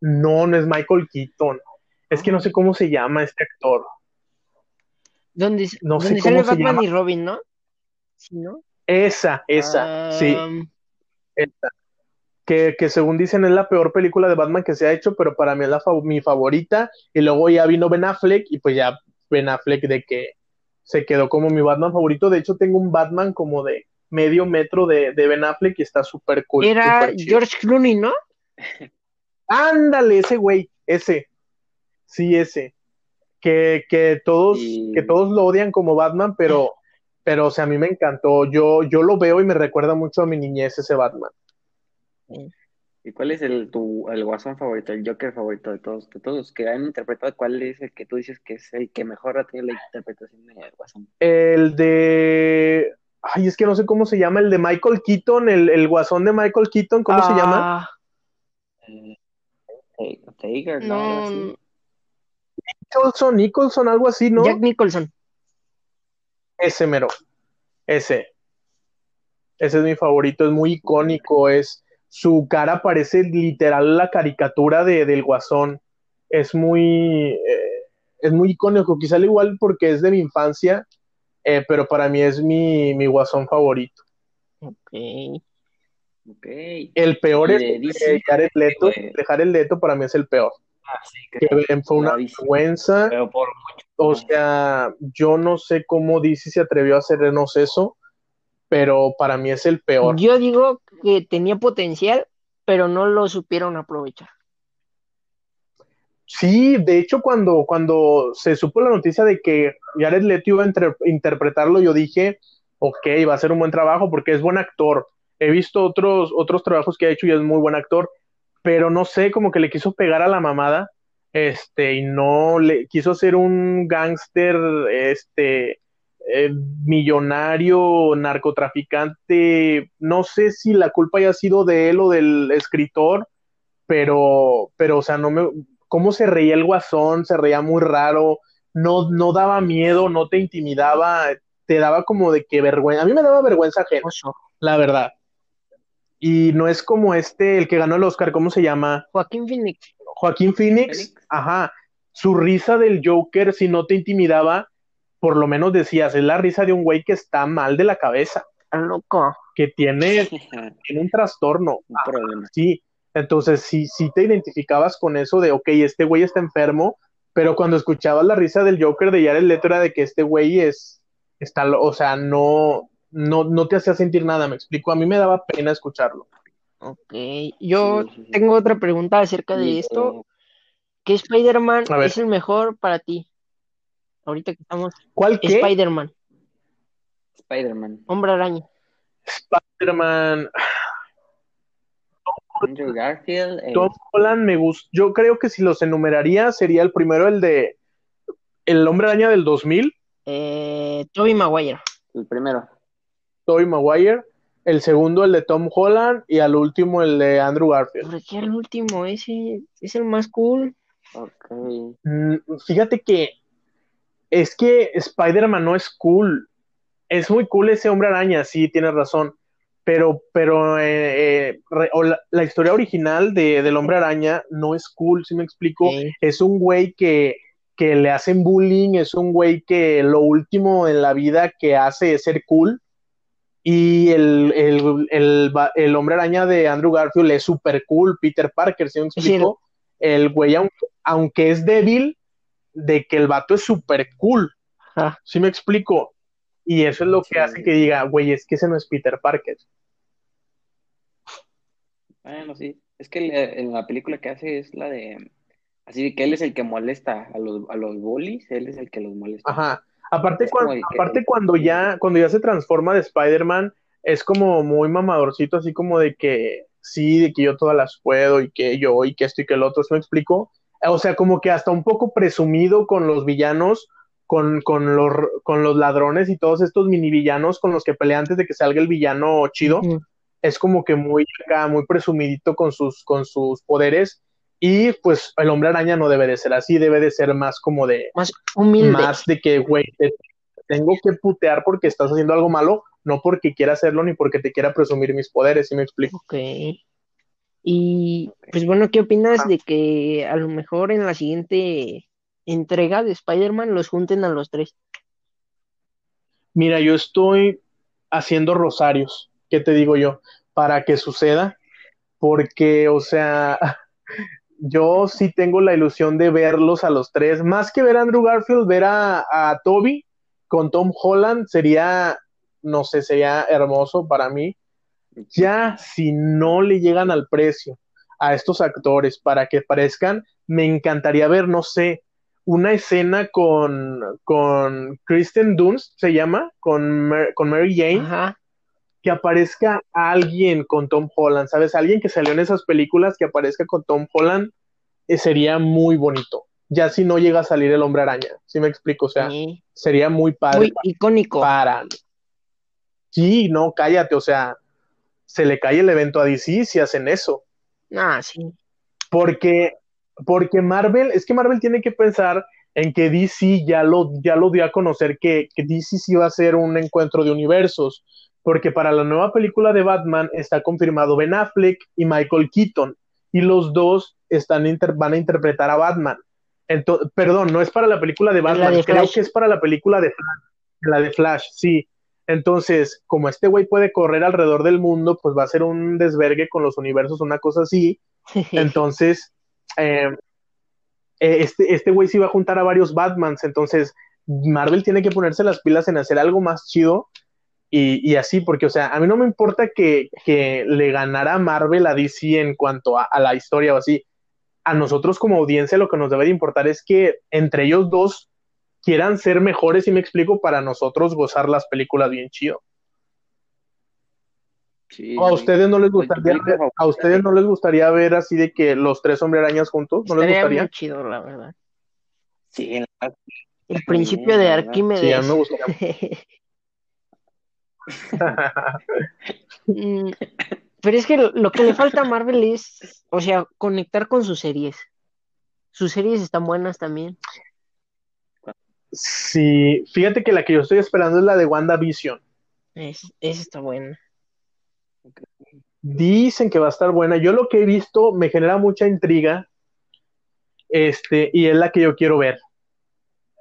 No, no es Michael Keaton. Es que no sé cómo se llama este actor. Donde, No sé donde cómo sale se Batman llama. y Robin, ¿no? Sí, ¿no? Esa, esa, sí, esa. Que, que según dicen es la peor película de Batman que se ha hecho, pero para mí es la fa- mi favorita. Y luego ya vino Ben Affleck y pues ya Ben Affleck de que se quedó como mi Batman favorito. De hecho, tengo un Batman como de medio metro de, de Ben Affleck y está súper cool. Era. George Clooney, ¿no? Ándale, ese güey, ese. Sí, ese. Que, que todos, Y- que todos lo odian como Batman, pero, pero, o sea, a mí me encantó. Yo, yo lo veo y me recuerda mucho a mi niñez ese Batman. ¿Y cuál es el tu el guasón favorito, el Joker favorito de todos, de todos los que han interpretado? ¿Cuál es el que tú dices que es el que mejor ha tenido la interpretación de guasón? El de. Ay, es que no sé cómo se llama, el de Michael Keaton, el, el guasón de Michael Keaton, ¿cómo se llama? Ah, Eh, ¿no? No. Nicholson, Nicholson, algo así, ¿no? Jack Nicholson. Ese mero. Ese. Ese es mi favorito, es muy icónico, es su cara parece literal la caricatura de, del guasón. Es muy eh, es muy icónico, quizá al igual porque es de mi infancia, eh, pero para mí es mi, mi guasón favorito. Ok. Ok. El peor es el de Jared Leto, güey. de Jared Leto para mí es el peor. Ah, sí, Que fue una vergüenza. pero por O sea, yo no sé cómo DC se atrevió a hacernos eso, pero para mí es el peor. Yo digo que tenía potencial, pero no lo supieron aprovechar. Sí, de hecho, cuando, cuando se supo la noticia de que Jared Leto iba a inter- interpretarlo, yo dije, ok, va a ser un buen trabajo porque es buen actor. He visto otros, otros trabajos que ha hecho y es muy buen actor, pero no sé, como que le quiso pegar a la mamada, este, y no le quiso hacer un gángster, este, eh, millonario, narcotraficante. No sé si la culpa haya sido de él o del escritor, pero, pero, o sea, no me, cómo se reía el guasón, se reía muy raro, no, no daba miedo, no te intimidaba, te daba como de que vergüenza, a mí me daba vergüenza ajena, la verdad. Y no es como este, el que ganó el Oscar, ¿cómo se llama? Joaquín Phoenix. Joaquín Phoenix, Phoenix. ajá, su risa del Joker, si no te intimidaba, por lo menos decías, es la risa de un güey que está mal de la cabeza, Está loco. que tiene, tiene un trastorno. un problema. Sí, entonces sí, sí te identificabas con eso de, ok, este güey está enfermo, pero cuando escuchabas la risa del Joker de Jared Leto era de que este güey es, está, lo- o sea, no, no, no te hacía sentir nada, me explico, a mí me daba pena escucharlo. Ok. Yo Sí, sí, sí. tengo otra pregunta acerca de esto. eh, ¿Qué Spider-Man es el mejor para ti? Ahorita que estamos. ¿Cuál qué? Spider-Man, Spider-Man, Hombre Araña. Spider-Man, Andrew Garfield, eh, Tom Holland me gusta, yo creo que si los enumeraría sería el primero el de El Hombre Araña del 2000, Eh, Tobey Maguire. el primero. Tobey Maguire, el segundo el de Tom Holland y al último el de Andrew Garfield. ¿Por qué el último? Ese es el más cool. Ok. Mm, Fíjate que es que Spider-Man no es cool. Es muy cool ese hombre araña, sí, tienes razón. Pero, pero eh, eh, re- o la, la historia original de, del hombre araña no es cool, si me explico. Es un güey que, que le hacen bullying, es un güey que lo último en la vida que hace es ser cool. Y el, el, el, el hombre araña de Andrew Garfield es super cool, Peter Parker, si me Sí. explico. El güey, aunque, aunque es débil, de que el vato es super cool. Ajá. ¿Sí me explico? Y eso es lo que Sí. hace que diga, güey, es que ese no es Peter Parker. Bueno, sí. Es que en la película que hace es la de. Así de que él es el que molesta a los, a los bullies, él es el que los molesta. Ajá. Aparte, Es cuan- como el que- aparte cuando ya, cuando ya se transforma de Spider-Man, es como muy mamadorcito, así como de que sí, de que yo todas las puedo y que yo y que esto y que el otro, ¿sí me explico? O sea, como que hasta un poco presumido con los villanos, con, con los, con los ladrones y todos estos mini villanos con los que pelea antes de que salga el villano chido. Es como que muy acá, muy presumidito con sus, con sus poderes. Y pues el hombre araña no debe de ser así, debe de ser más como de... Más humilde. Más de que, güey, tengo que putear porque estás haciendo algo malo, no porque quiera hacerlo ni porque te quiera presumir mis poderes, ¿sí me explico? Ok. Y pues bueno, ¿qué opinas de que a lo mejor en la siguiente entrega de Spider-Man los junten a los tres? Mira, yo estoy haciendo rosarios, ¿qué te digo yo? Para que suceda, porque, o sea, yo sí tengo la ilusión de verlos a los tres, más que ver a Andrew Garfield, ver a, a Toby con Tom Holland sería, no sé, sería hermoso para mí. Ya si no le llegan al precio a estos actores para que parezcan, me encantaría ver, no sé, una escena con, con Kristen Dunst, se llama, con, con Mary Jane, que aparezca alguien con Tom Holland, ¿sabes? Alguien que salió en esas películas que aparezca con Tom Holland, eh, sería muy bonito. Ya si no llega a salir el hombre araña, ¿sí me explico? O sea, sería muy padre. Muy icónico. Para. Sí, no, cállate, o sea, se le cae el evento a DC si hacen eso. Ah, sí. Porque porque Marvel, es que Marvel tiene que pensar en que DC ya lo, ya lo dio a conocer que, que DC sí va a ser un encuentro de universos, porque para la nueva película de Batman está confirmado Ben Affleck y Michael Keaton, y los dos están van a interpretar a Batman. Entonces, perdón, no es para la película de Batman, creo que es para la película de Flash, la de Flash, sí. Entonces, como este güey puede correr alrededor del mundo, pues va a ser un desvergue con los universos, una cosa así. Entonces, eh, eh, este, este güey se iba a juntar a varios Batmans, entonces Marvel tiene que ponerse las pilas en hacer algo más chido y, así, porque, o sea, a mí no me importa que, le ganara Marvel a DC en cuanto a, la historia o así. A nosotros como audiencia lo que nos debe de importar es que entre ellos dos quieran ser mejores, y me explico, para nosotros gozar las películas bien chido a ustedes no les gustaría ver, a ustedes no les gustaría ver así de que los tres hombre arañas juntos, ¿no les gustaría? Muy chido, la verdad. Sí, el principio de Arquímedes. Sí, a mí me gustaría. Mm, pero es que lo, que le falta a Marvel es, o sea, conectar con sus series. Sus series están buenas también. Sí, fíjate que la que yo estoy esperando es la de WandaVision. Es, esa está buena. Dicen que va a estar buena. Yo lo que he visto me genera mucha intriga. Este, y es la que yo quiero ver.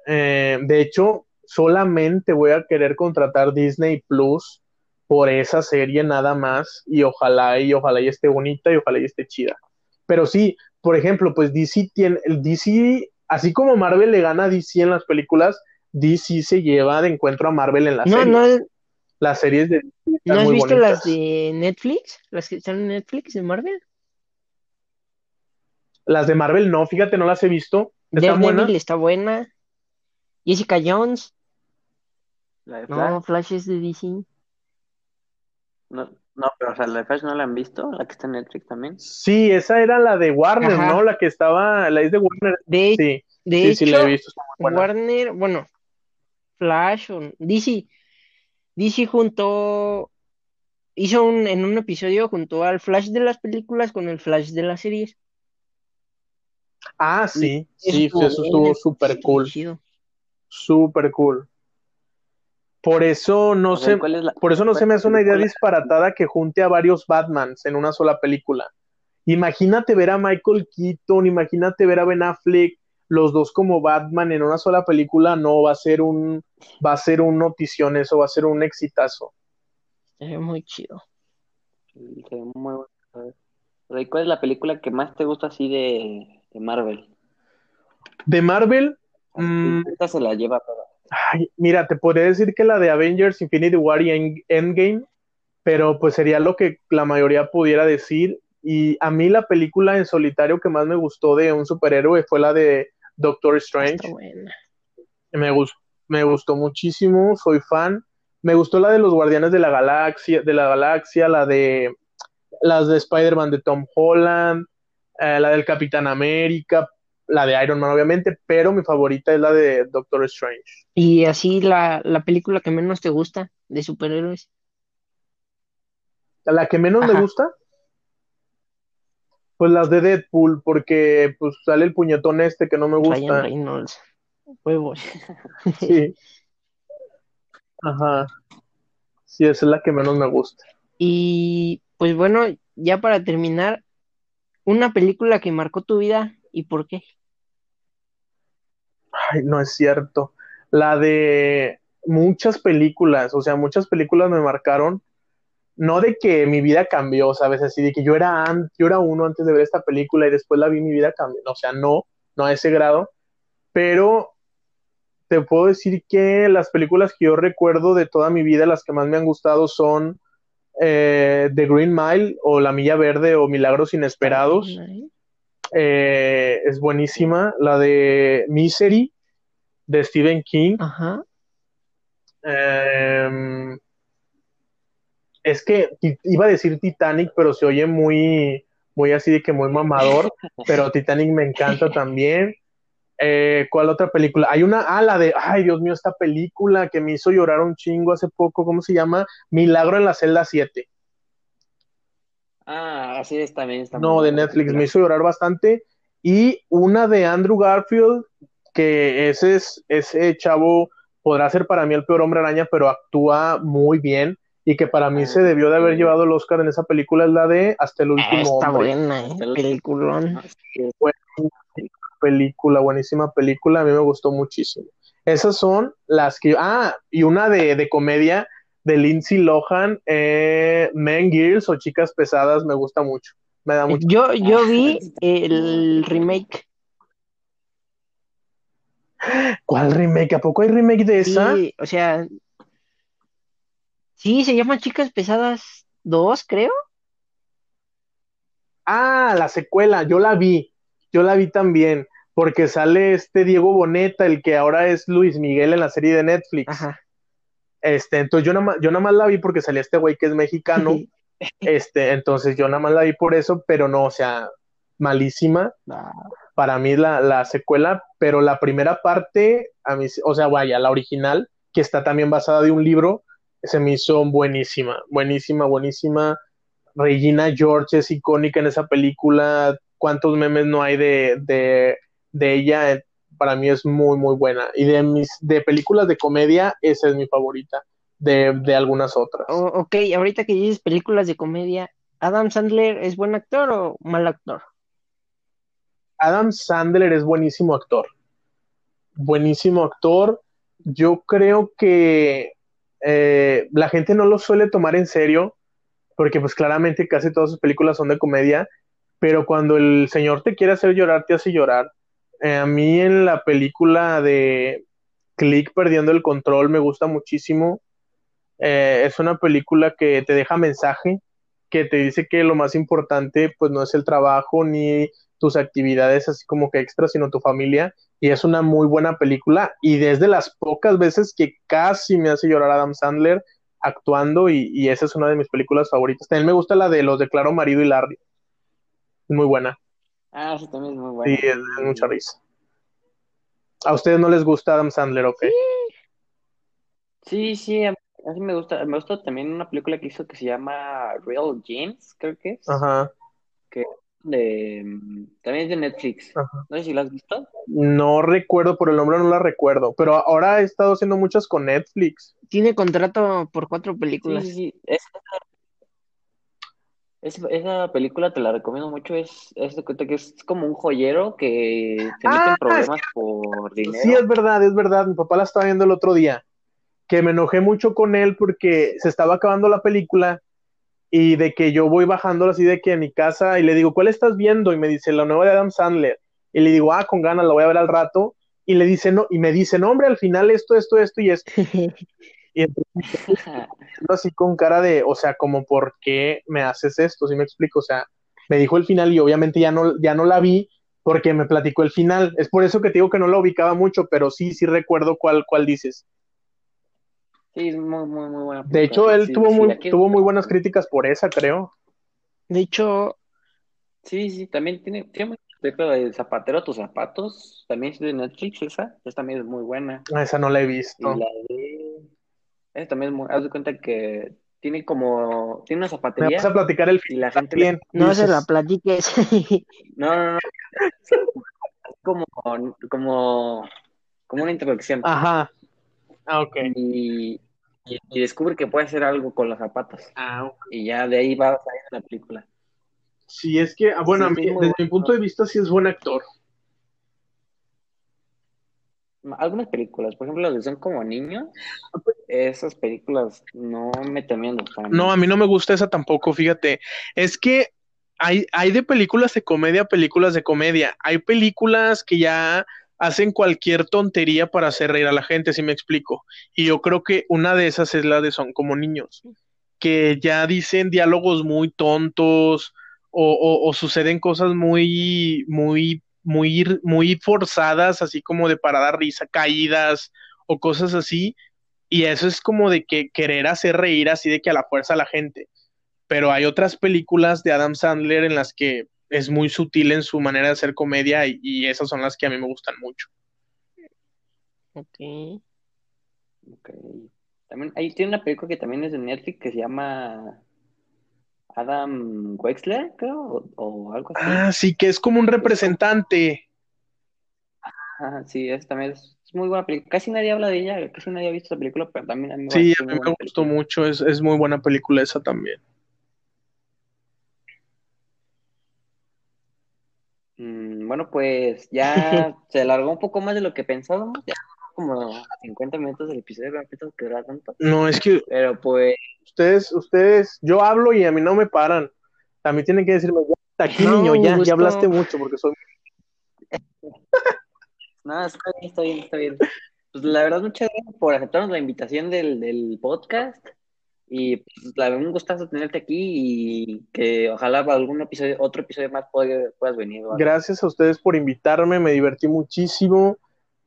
Eh, de hecho, solamente voy a querer contratar Disney Plus por esa serie nada más. Y ojalá y ojalá y esté bonita y ojalá y esté chida. Pero sí, por ejemplo, pues DC tiene, el DC, así como Marvel le gana a DC en las películas, DC se lleva de encuentro a Marvel en la no, serie. No, las series de ¿No has visto las de Netflix? ¿Las que están en Netflix de Marvel? Las de Marvel no, fíjate, no las he visto. ¿Está buena? está buena. Jessica Jones. ¿La de Flash? No, Flash es de DC. No, no, pero o sea, la de Flash no la han visto, la que está en Netflix también. Sí, esa era la de Warner, ¿no? La que estaba, la es de Warner. De, sí, de hecho, sí, la he visto. Warner, bueno, Flash o DC DC juntó, hizo un, en un episodio junto al Flash de las películas con el Flash de las series. Ah, sí, sí, eso estuvo súper cool. Súper cool. Por eso no sé, por eso no se me hace una idea disparatada que junte a varios Batmans en una sola película. Imagínate ver a Michael Keaton, imagínate ver a Ben Affleck, los dos como Batman en una sola película, no, va a ser un, va a ser un notición eso, va a ser un exitazo. Es muy chido. ¿Cuál es la película que más te gusta así de, Marvel? De Marvel, mm, esta se la lleva toda. Ay, mira, te podría decir que la de Avengers Infinity War y Endgame, pero pues sería lo que la mayoría pudiera decir. Y a mí la película en solitario que más me gustó de un superhéroe fue la de Doctor Strange. Me, gustó, me gustó muchísimo, soy fan. Me gustó la de los Guardianes de la Galaxia, de la Galaxia, la de las de Spider-Man de Tom Holland, eh, la del Capitán América, la de Iron Man, obviamente, pero mi favorita es la de Doctor Strange. Y así la, la película que menos te gusta de superhéroes. La que menos me gusta, pues las de Deadpool, porque pues sale el puñetón este que no me gusta. Ryan Reynolds. Huevos. Sí. Ajá. Sí, esa es la que menos me gusta. Y pues bueno, ya para terminar, una película que marcó tu vida y por qué. Ay, no es cierto. La de muchas películas, o sea, muchas películas me marcaron. No de que mi vida cambió, ¿sabes? Así de que yo era, yo era uno antes de ver esta película y después la vi, mi vida cambió. O sea, no, no a ese grado. Pero te puedo decir que las películas que yo recuerdo de toda mi vida, las que más me han gustado son eh, The Green Mile o La Milla Verde o Milagros Inesperados. Eh, es buenísima. La de Misery de Stephen King. Ajá. Em, es que iba a decir Titanic, pero se oye muy, muy así de que muy mamador. pero Titanic me encanta también. Eh, ¿Cuál otra película? Hay una, ah, la de, ay Dios mío, esta película que me hizo llorar un chingo hace poco, ¿cómo se llama? Milagro en la celda 7. Ah, así es, también está. No, de Netflix, me hizo llorar bastante. Y una de Andrew Garfield, que ese es, ese chavo podrá ser para mí el peor hombre araña, pero actúa muy bien y que para mí ah, se debió de haber llevado el Oscar en esa película es la de Hasta el último Está buena, ¿eh? Peliculón película, buenísima película, a mí me gustó muchísimo. Esas son las que... Ah, y una de, comedia de Lindsay Lohan, eh, Men Girls o Chicas Pesadas, me gusta mucho. Me da mucho. Yo, yo vi el remake. ¿Cuál remake? ¿A poco hay remake de esa? Sí, o sea, sí, se llama Chicas Pesadas 2, creo. Ah, la secuela, yo la vi, yo la vi también porque sale este Diego Boneta, el que ahora es Luis Miguel en la serie de Netflix. Ajá. Este, entonces yo nada más, yo nada más la vi porque salía este güey que es mexicano. este, entonces yo nada más la vi por eso, pero no, o sea, malísima. Para mí la, la secuela, pero la primera parte, a mí, o sea, vaya, la original, que está también basada de un libro, se me hizo buenísima, buenísima, buenísima. Regina George es icónica en esa película. ¿Cuántos memes no hay de, de de ella eh, para mí es muy, muy buena. Y de mis de películas de comedia, esa es mi favorita, de, de algunas otras. ok, ahorita que dices películas de comedia, ¿Adam Sandler es buen actor o mal actor? Adam Sandler es buenísimo actor. Buenísimo actor. Yo creo que eh, la gente no lo suele tomar en serio, porque pues claramente casi todas sus películas son de comedia, pero cuando el señor te quiere hacer llorar, te hace llorar. Eh, a mí en la película de Click perdiendo el control me gusta muchísimo. Eh, es una película que te deja mensaje, que te dice que lo más importante pues no es el trabajo ni tus actividades así como que extras, sino tu familia. Y es una muy buena película y desde las pocas veces que casi me hace llorar Adam Sandler actuando y, y esa es una de mis películas favoritas. También me gusta la de Los declaro marido y Larry. Muy buena. Ah, sí, también es muy bueno. Sí, es, mucha risa. ¿A ustedes no les gusta Adam Sandler, ok? Sí, sí, a mí me gusta. Me gusta también una película que hizo que se llama Real James, creo que es. Ajá. Que de, también es de Netflix. No sé si la has visto. No recuerdo, por el nombre no la recuerdo. Pero ahora he estado haciendo muchas con Netflix. Tiene contrato por cuatro películas. Sí, sí, es, esa película te la recomiendo mucho, es, es, que es como un joyero que se mete en ah, problemas por dinero. Sí, es verdad, es verdad, mi papá la estaba viendo el otro día, que me enojé mucho con él porque se estaba acabando la película y de que yo voy bajando así de que a mi casa y le digo, ¿cuál estás viendo? Y me dice, la nueva de Adam Sandler. Y le digo, ah, con ganas, la voy a ver al rato. Y le dice, no, y me dice, no, hombre, al final esto, esto, esto y esto. Y entonces, así con cara de, o sea, como, ¿por qué me haces esto? Si me explico? O sea, me dijo el final y obviamente ya no, ya no la vi porque me platicó el final. Es por eso que te digo que no la ubicaba mucho, pero sí, sí recuerdo cuál, cuál dices. Sí, es muy, muy, muy buena. De hecho, él tuvo, muy, tuvo muy buenas críticas por esa, creo. De hecho, sí, sí, también tiene, tiene de Zapatero a tus zapatos, también es de Netflix, esa, esa también es muy buena. Esa no la he visto. Y la de también haz de cuenta que tiene como, tiene una zapatería. Me vas a platicar el y la gente bien. No se la platiques. No, no, no. como, como, como una introducción. Ajá. Ah, ok. Y, y, descubre que puede hacer algo con los zapatos. Ah, ok. Y ya de ahí va a salir la película. Sí, es que, ah, bueno, a mí, desde mi punto de vista sí es buen actor. Algunas películas, por ejemplo, las que son como niños, esas películas no me terminan gustando. No, a mí no me gusta esa tampoco, fíjate. Es que hay, hay de películas de comedia, películas de comedia. Hay películas que ya hacen cualquier tontería para hacer reír a la gente, si me explico. Y yo creo que una de esas es la de Son como niños, que ya dicen diálogos muy tontos o, o suceden cosas muy, muy muy, muy forzadas, así como de para dar risa, caídas o cosas así. Y eso es como de que querer hacer reír así de que a la fuerza a la gente. Pero hay otras películas de Adam Sandler en las que es muy sutil en su manera de hacer comedia y, esas son las que a mí me gustan mucho. Ok. Ok. También, ahí tiene una película que también es de Netflix que se llama Adam Wexler, creo, o, algo así. Ah, sí, que es como un representante. Ah, sí, es, también es, muy buena película. Casi nadie habla de ella, casi nadie ha visto esa película, pero también a mí me Sí, a mí me gustó mucho, es, es muy buena película esa también. Mm, bueno, pues ya se alargó un poco más de lo que pensábamos, ya como 50 minutos del episodio, que era tanto. No, es que... Pero pues ustedes, ustedes, yo hablo y a mí no me paran. Mí tienen que decirme, ya, aquí niño, ya, ya hablaste mucho porque soy... no, está bien, está bien, está bien. Pues la verdad, muchas gracias por aceptarnos la invitación del, del podcast. Y pues, la verdad, un gustazo tenerte aquí y que ojalá para algún episodio, otro episodio más puedas venir. Gracias a ustedes por invitarme, me divertí muchísimo.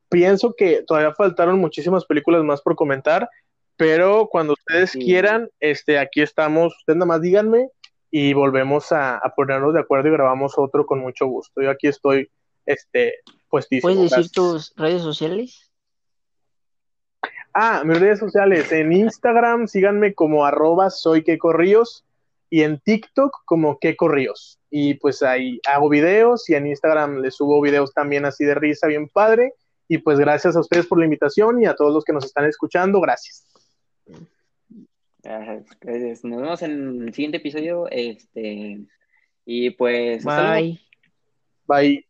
Pienso que todavía faltaron muchísimas películas más por comentar, pero cuando ustedes quieran, este, aquí estamos, ustedes nada más díganme y volvemos a, ponernos de acuerdo y grabamos otro con mucho gusto. Yo aquí estoy, este, puestísimo. ¿Puedes decir tus redes sociales? Ah, mis redes sociales, en Instagram síganme como arroba soy y en TikTok como Keko Y pues ahí hago videos y en Instagram les subo videos también así de risa, bien padre. Y pues gracias a ustedes por la invitación y a todos los que nos están escuchando, gracias. Nos vemos en el siguiente episodio. Este, y pues. Bye. Bye.